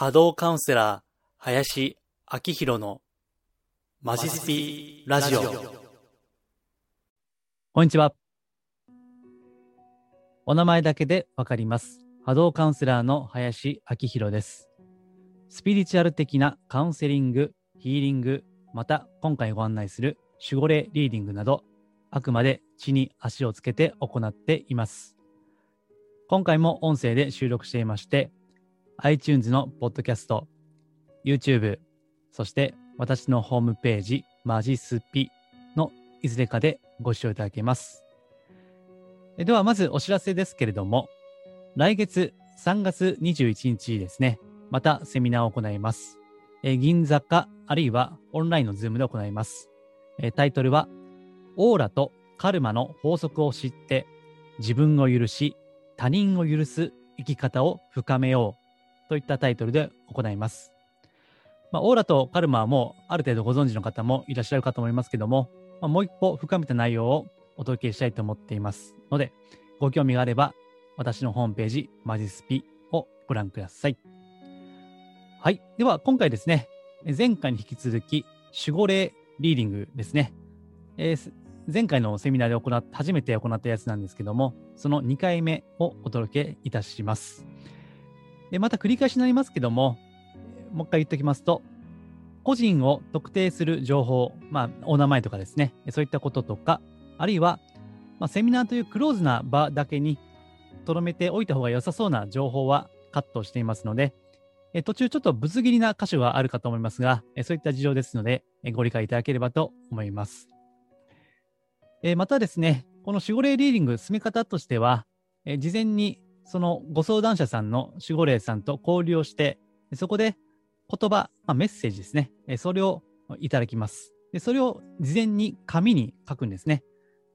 波動カウンセラー、林明宏のマジスピラジオ。こんにちは。お名前だけでわかります。波動カウンセラーの林明宏です。スピリチュアル的なカウンセリング、ヒーリング、また今回ご案内する守護霊リーディングなど、あくまで地に足をつけて行っています。今回も音声で収録していまして、iTunes のポッドキャスト、YouTube、そして私のホームページ、マジスピのいずれかでご視聴いただけます。えでは、まずお知らせですけれども、来月3月21日ですね、またセミナーを行います。え銀座か、あるいはオンラインのズームで行います。えタイトルは、オーラとカルマの法則を知って、自分を許し、他人を許す生き方を深めようといったタイトルで行います。まあ、オーラとカルマはもうある程度ご存知の方もいらっしゃるかと思いますけども、まあ、もう一歩深めた内容をお届けしたいと思っていますので、ご興味があれば、私のホームページ、マジスピをご覧ください。はい。では、今回ですね、前回に引き続き、守護霊リーディングですね。えー前回のセミナーで行っ初めて行ったやつなんですけども、その2回目をお届けいたします。で、また繰り返しになりますけども、もう一回言っておきますと、個人を特定する情報、まあ、お名前とかですね、そういったこととか、あるいは、まあ、セミナーというクローズな場だけに留めておいた方が良さそうな情報はカットしていますので、え途中ちょっとぶつ切りな箇所があるかと思いますが、えそういった事情ですので、えご理解いただければと思います。えまたですね、この守護霊リーディング進め方としては、え事前にそのご相談者さんの守護霊さんと交流をして、そこで言葉、まあ、メッセージですね、それをいただきます。でそれを事前に紙に書くんですね。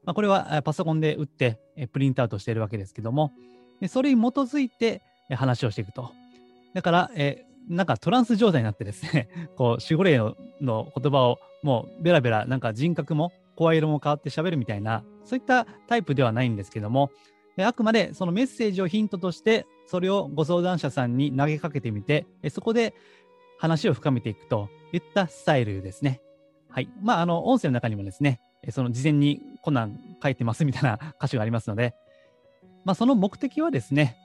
まあ、これはパソコンで打ってプリントアウトしているわけですけども、でそれに基づいて話をしていくと。だから、えなんかトランス状態になってですね、こう守護霊のの言葉をもうベラベラなんか人格も声色も変わって喋るみたいな、そういったタイプではないんですけども、あくまでそのメッセージをヒントとして、それをご相談者さんに投げかけてみて、そこで話を深めていくといったスタイルですね。はい。まあ、あの、音声の中にもですね、その事前にこんなん書いてますみたいな 箇所がありますので、まあ、その目的はですね、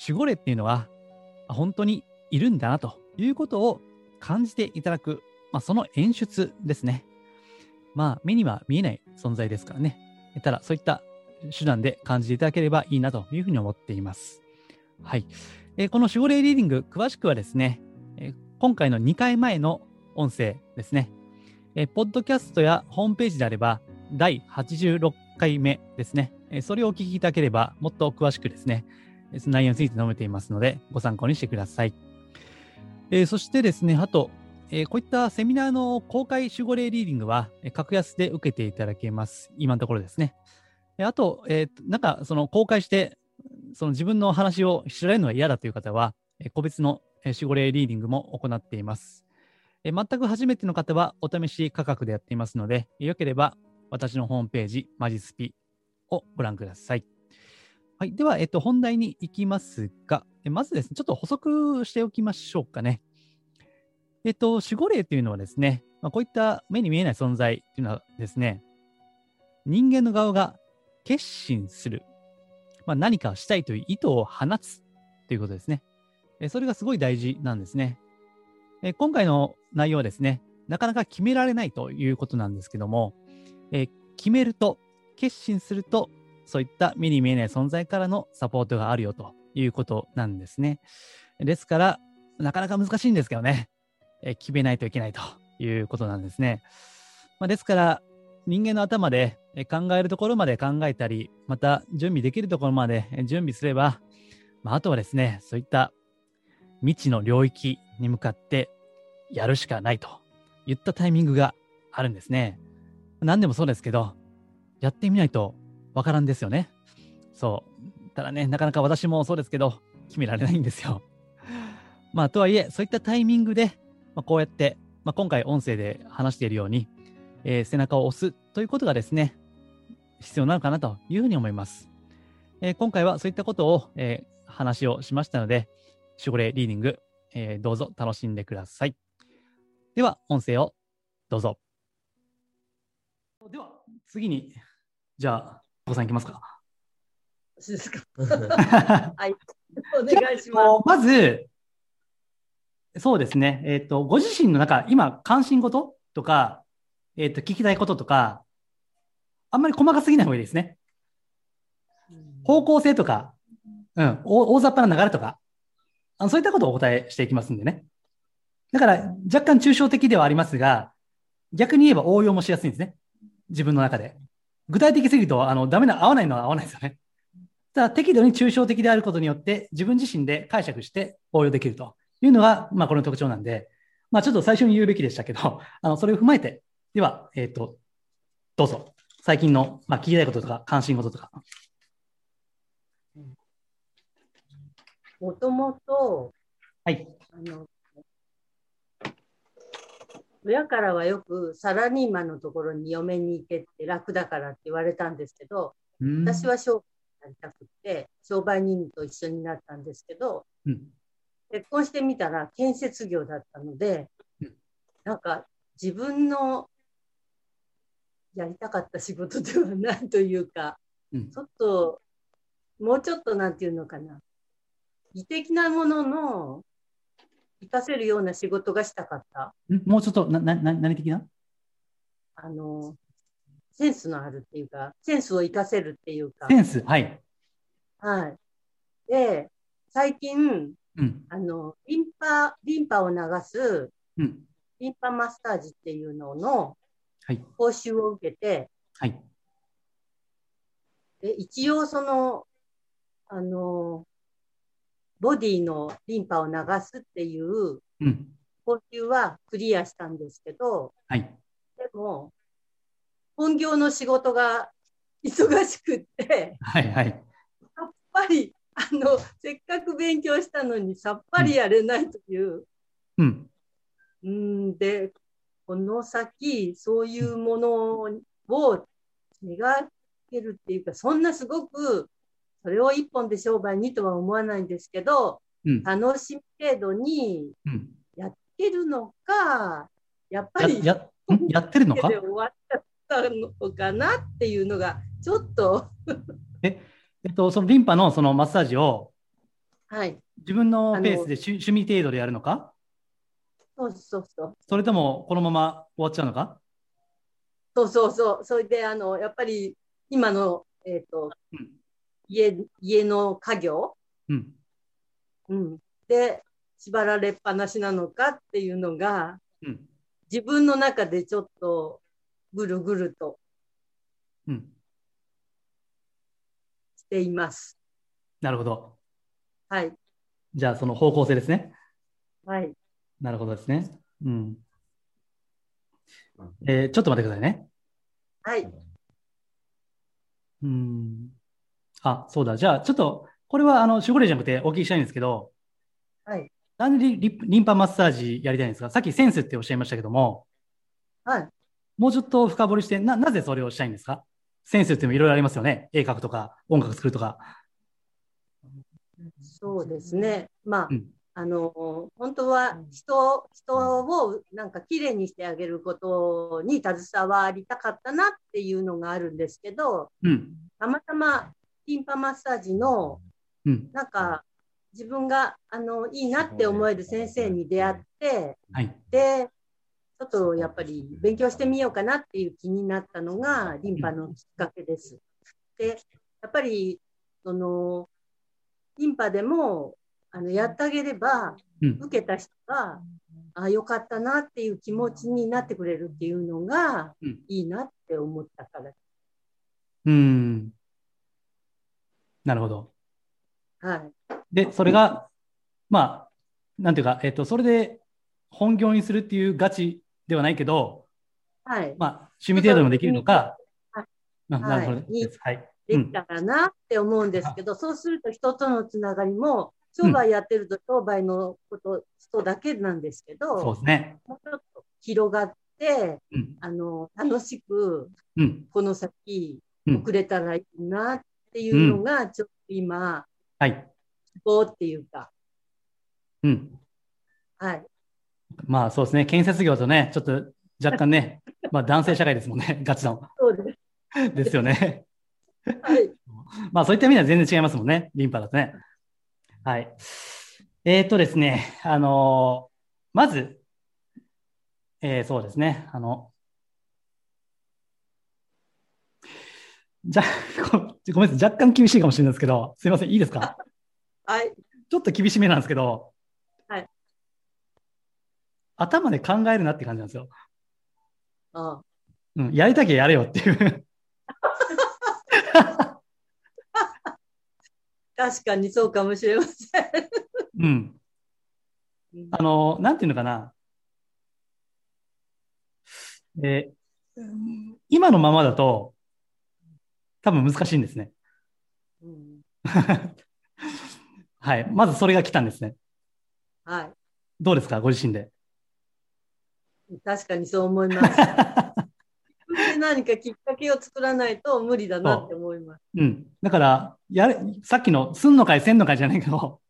守護霊っていうのは、本当にいるんだなということを感じていただく、まあ、その演出ですね。まあ、目には見えない存在ですからね。ただ、そういった手段で感じていただければいいなというふうに思っています。はい。えー、この守護霊リーディング、詳しくはですね、えー、今回の2回前の音声ですね、えー、ポッドキャストやホームページであれば、第86回目ですね、えそれをお聞きいただければ、もっと詳しくですね、その内容について述べていますので、ご参考にしてください。えそしてですね、あと、え、こういったセミナーの公開守護霊リーディングは、え、格安で受けていただけます。今のところですね。あと、えー、なんかその公開して、その自分の話を知られるのが嫌だという方は、え個別の守護霊リーディングも行っています。え全く初めての方はお試し価格でやっていますので、よければ私のホームページ、マジスピをご覧ください。はい。では、えっと、本題に行きますが、まずですね、ちょっと補足しておきましょうかね。えっと、守護霊というのはですね、まあ、こういった目に見えない存在というのはですね、人間の側が決心する、まあ、何かしたいという意図を放つということですね。それがすごい大事なんですね。今回の内容はですね、なかなか決められないということなんですけども、決めると、決心すると、そういった目に見えない存在からのサポートがあるよということなんですね。ですから、なかなか難しいんですけどね。決めないといけないということなんですね。ですから、人間の頭で考えるところまで考えたり、また準備できるところまで準備すれば、まあ、あとはですね、そういった未知の領域に向かってやるしかないといったタイミングがあるんですね。何でもそうですけど、やってみないとわからんですよね。そう。ただね、なかなか私もそうですけど、決められないんですよ。まあ、とはいえ、そういったタイミングで、まあ、こうやって、まあ、今回音声で話しているように、えー、背中を押すということがですね、必要なのかなというふうに思います。えー、今回はそういったことを、えー、話をしましたので、守護霊リーディング、えーどうぞ楽しんでください。では、音声をどうぞ。では、次に、じゃあ、お子さんいきますか。私ですか。はい。お願いしままず、そうですね、えっ、と、ご自身の中、今、関心事とか、えっ、と、聞きたいこととか、あんまり細かすぎない方がいいですね。す。方向性とか、うん、大大雑把な流れとか、あのそういったことをお答えしていきますんでね。だから、若干抽象的ではありますが、逆に言えば応用もしやすいんですね。自分の中で。具体的すぎると、あの、ダメな、合わないのは合わないですよね。ただ、適度に抽象的であることによって、自分自身で解釈して応用できるというのが、まあ、この特徴なんで、まあ、ちょっと最初に言うべきでしたけど、あの、それを踏まえて、では、えっ、と、どうぞ。最近の、まあ、聞きたいこととか、関心事とか。もともと、はい。あの、親からはよくサラリーマンのところに嫁に行けって楽だからって言われたんですけど、うん私は商売になりたくて、商売人と一緒になったんですけど、うん結婚してみたら建設業だったのでうん、なんか自分のやりたかった仕事ではないというか、うんちょっと、もうちょっとなんていうのかな、美的なものの活かせるような仕事がしたかった。ん？もうちょっと、な、な、な何的な？あの、センスのあるっていうか、センスを活かせるっていうかセ、ンス？はい。はい。で、最近、うん。あの、リンパ、リンパを流す、うん。リンパマッサージっていうののはい。講習を受けて、はい。で、一応その、あの、ボディのリンパを流すっていううん。講習はクリアしたんですけど、はい。でも、本業の仕事が忙しくって、はい。はい。やっぱり、あの、せっかく勉強したのにさっぱりやれないという、うん。うん、で、この先、そういうものを描けるっていうか、そんなすごく、それを一本で商売にとは思わないんですけど、うん。楽しみ程度にうん。やってるのか、やっぱや、り、や、ん？やってるのか？で終わっちゃったのかなっていうのが、ちょっと、えっと、そのリンパのそのマッサージをはい、自分のペースで趣趣味程度でやるのか？そうそうそう。それともこのまま終わっちゃうのか？そうそうそう。それで、あの、やっぱり、今の、えっ、と、うん家、家の家業、うん。うん、で、縛られっぱなしなのかっていうのが、うん。自分の中でちょっと、ぐるぐるとうん。しています。なるほど。はい。じゃあ、その方向性ですね。はい。なるほどですね。うん。えーちょっと待ってくださいね。はい。うん。あ、そうだ。じゃあ、ちょっと、これは、あの、守護霊じゃなくてお聞きしたいんですけど、はい。なんでリリリンパマッサージやりたいんですか？さっきセンスっておっしゃいましたけども、はい。もうちょっと深掘りして、な、なぜそれをしたいんですか？センスってもいろいろありますよね。絵描くとか、音楽作るとか。そうですね。まあ、うんあの、本当は人、人をなんか綺麗にしてあげることに携わりたかったなっていうのがあるんですけど、うん。たまたまリンパマッサージのうん。なんか自分があのいいなって思える先生に出会って、はい。で、ちょっとやっぱり勉強してみようかなっていう気になったのがリンパのきっかけです。で、やっぱりそのリンパでもあのやってあげればうん。受けた人があよかったなっていう気持ちになってくれるっていうのがうんいいなって思ったから。うん。なるほど。はい。で、それが、まあ、なんていうか、えっと、それで本業にするっていうガチではないけど、はい。まあ、趣味程度でもできるのか、はいあなるほどはいです。はい。できたらなって思うんですけど、そうすると人とのつながりも、商売やってると商売のこと、人だけなんですけど、そうですね。もうちょっと広がって、うん。あの、楽しく、うん。この先、うん送れたらいいなっていうのが、ちょっと今、はい。希望っていうか、うん。はい。まあそうですね、建設業とね、ちょっと若干ね、まあ男性社会ですもんね、ガチの。そうです。ですよね。はい。まあそういった意味では全然違いますもんね、リンパだとね。はい。えーっとですね、あのーまず、えーそうですね、あの、じゃ、ごごめんなさい、若干厳しいかもしれないですけど、すいません、いいですか？はい。ちょっと厳しめなんですけど、はい。頭で考えるなって感じなんですよ。あうん、やりたきゃやれよっていう。確かにそうかもしれません。うん。あの、なんていうのかな。えー今のままだと、多分難しいんですね。うん はい。まずそれが来たんですね。はどうですか？ご自身で。い。確かにそう思います。で何かきっかけを作らないと無理だなって思います。うん。だから、やれ、さっきの、すんのかい、せんのかいじゃないけど、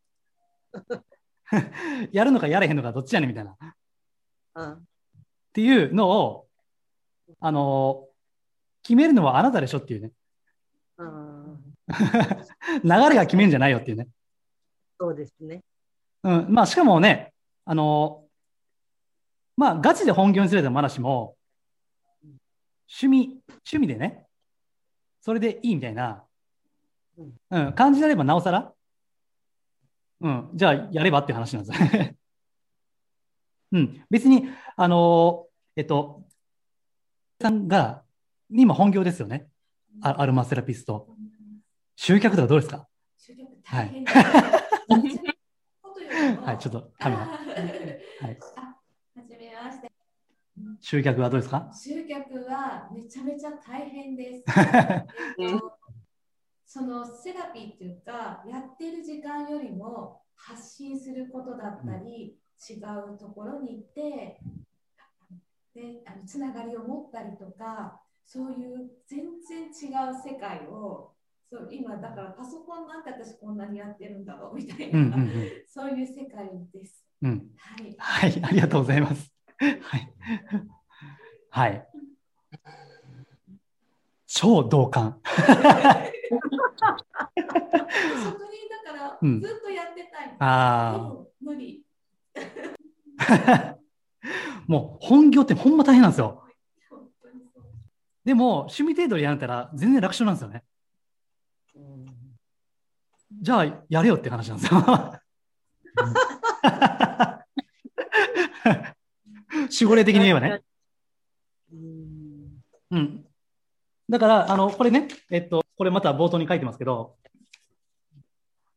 やるのかやれへんのかどっちやねんみたいな。っうんていうのを、あの決めるのはあなたでしょっていうね。うん 流れが決めるんじゃないよっていうね。そうですね。うん。まあ、しかもね、あのまあ、ガチで本業にすれたまだしも、趣味、趣味でね、それでいいみたいな、うん、感じであればなおさら、うん、じゃあやればっていう話なんです。うん、別に、あのえっと、さんが、今本業ですよね。アアルマセラピスト。集客とかどうですか？集客大変だ。はい、ちょっとカメラ。はい。はい、あ、はじめまして。集客はどうですか？集客はめちゃめちゃ大変です。えっとそのセラピーっていうか、やってる時間よりも発信することだったり、違うところに行って、であのつながりを持ったりとか、そういう全然違う世界を、そう今だからパソコンなんて私こんなにやってるんだろうみたいな、うんうんうん。そういう世界です。うん。はい。はい、ありがとうございます。はい。はい。超同感。職人だからうんずっとやってたい。であも無理。あ。もう本業ってほんま大変なんですよ。でも趣味程度でやったら全然楽勝なんですよね。じゃあやれよって話なんですよ。守護霊的に言えばね。うんうん。だから、あの、これね、えっと、これまた冒頭に書いてますけど、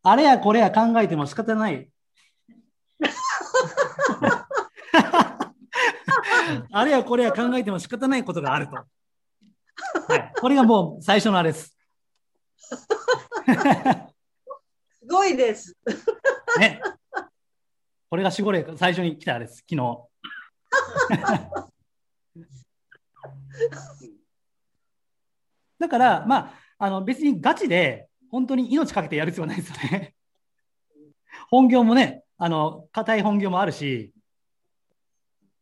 あれやこれや考えても仕方ない。あれやこれや考えても仕方ないことがあると。はい。これがもう最初のあれです。すごいです。ね。これが守護霊、最初に来たあれです、昨日。だから、まあ、あの別にガチで本当に命かけてやる必要はないですよね。本業もね、あの硬い本業もあるし、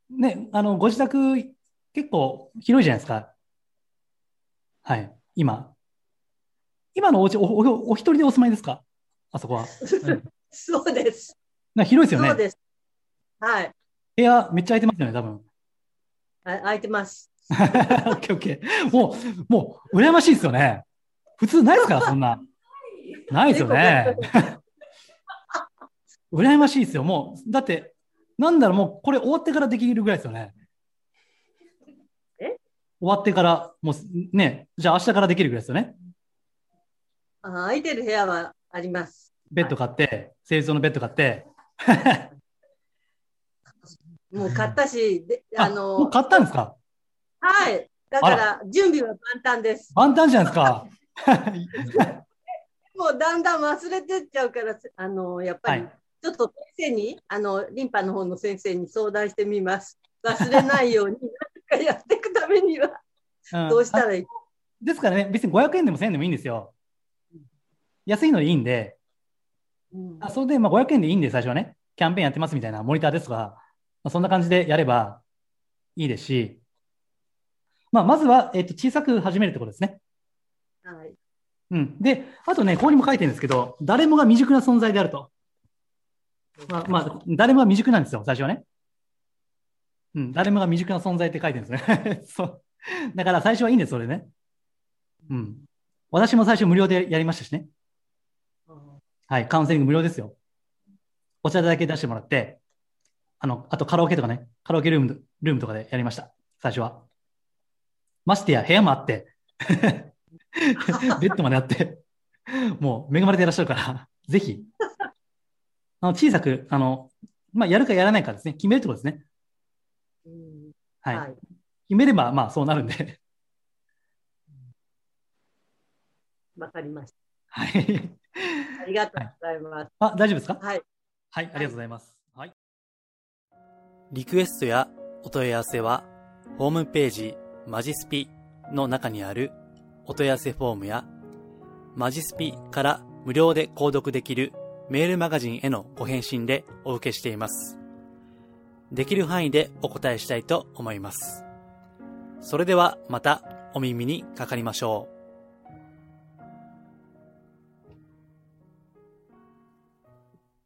ね、あのご自宅結構広いじゃないですか。はい、今。今のお家おおお一人でお住まいですか？あそこは。うん そうです。な広いですよね。そうです。はい。部屋めっちゃ空いてますよね、多分。あ空いてます。オッケーオッケー。もう、もう、羨ましいですよね。普通ないですから、そんな。ないですよね。羨ましいですよ。もう、だって、なんだろう、もう、これ終わってからできるぐらいですよね。え？終わってから、もう、ね、じゃあ明日からできるぐらいですよね。あ空いてる部屋はあります。ベッド買って、清掃のベッド買って。もう買ったし、でああのもう買ったんですか？はい。だから準備は万端です。万端じゃないですか？もうだんだん忘れてっちゃうから、あのやっぱりはいちょっと先生に、あのリンパの方の先生に相談してみます。忘れないように 何かやっていくためにはんどうしたらいい、ですからね、別に500円でも1000円でもいいんですよ。安いのでいいんで、うんあそれでまあ500円でいいんで、最初はね。キャンペーンやってますみたいなモニターですとか、まあ、そんな感じでやればいいですし、まあ、まずは、えっと、小さく始めるってことですね。はい。うん。で、あとね、ここにも書いてるんですけど、誰もが未熟な存在であると。まあ、まあ、誰もが未熟なんですよ、最初はね。うん、誰もが未熟な存在って書いてるんですね。そう。だから最初はいいんです、それね。うん。私も最初無料でやりましたしね。はい、カウンセリング無料ですよ。お茶だけ出してもらって、あの、あとカラオケとかね、カラオケルーム、ルームとかでやりました。最初は。ましてや、部屋もあって、ベッドまであって、もう恵まれていらっしゃるから、ぜひ、あの小さく、あの、まあ、やるかやらないかですね、決めるってことですね。うんはい。はい。決めれば、まあ、そうなるんで。わかりましはい。た。ありがとうございます。あ、大丈夫ですか？はい。はい、ありがとうございます。リクエストやお問い合わせは、ホームページマジスピの中にあるお問い合わせフォームや、マジスピから無料で購読できるメールマガジンへのご返信でお受けしています。できる範囲でお答えしたいと思います。それではまたお耳にかかりましょう。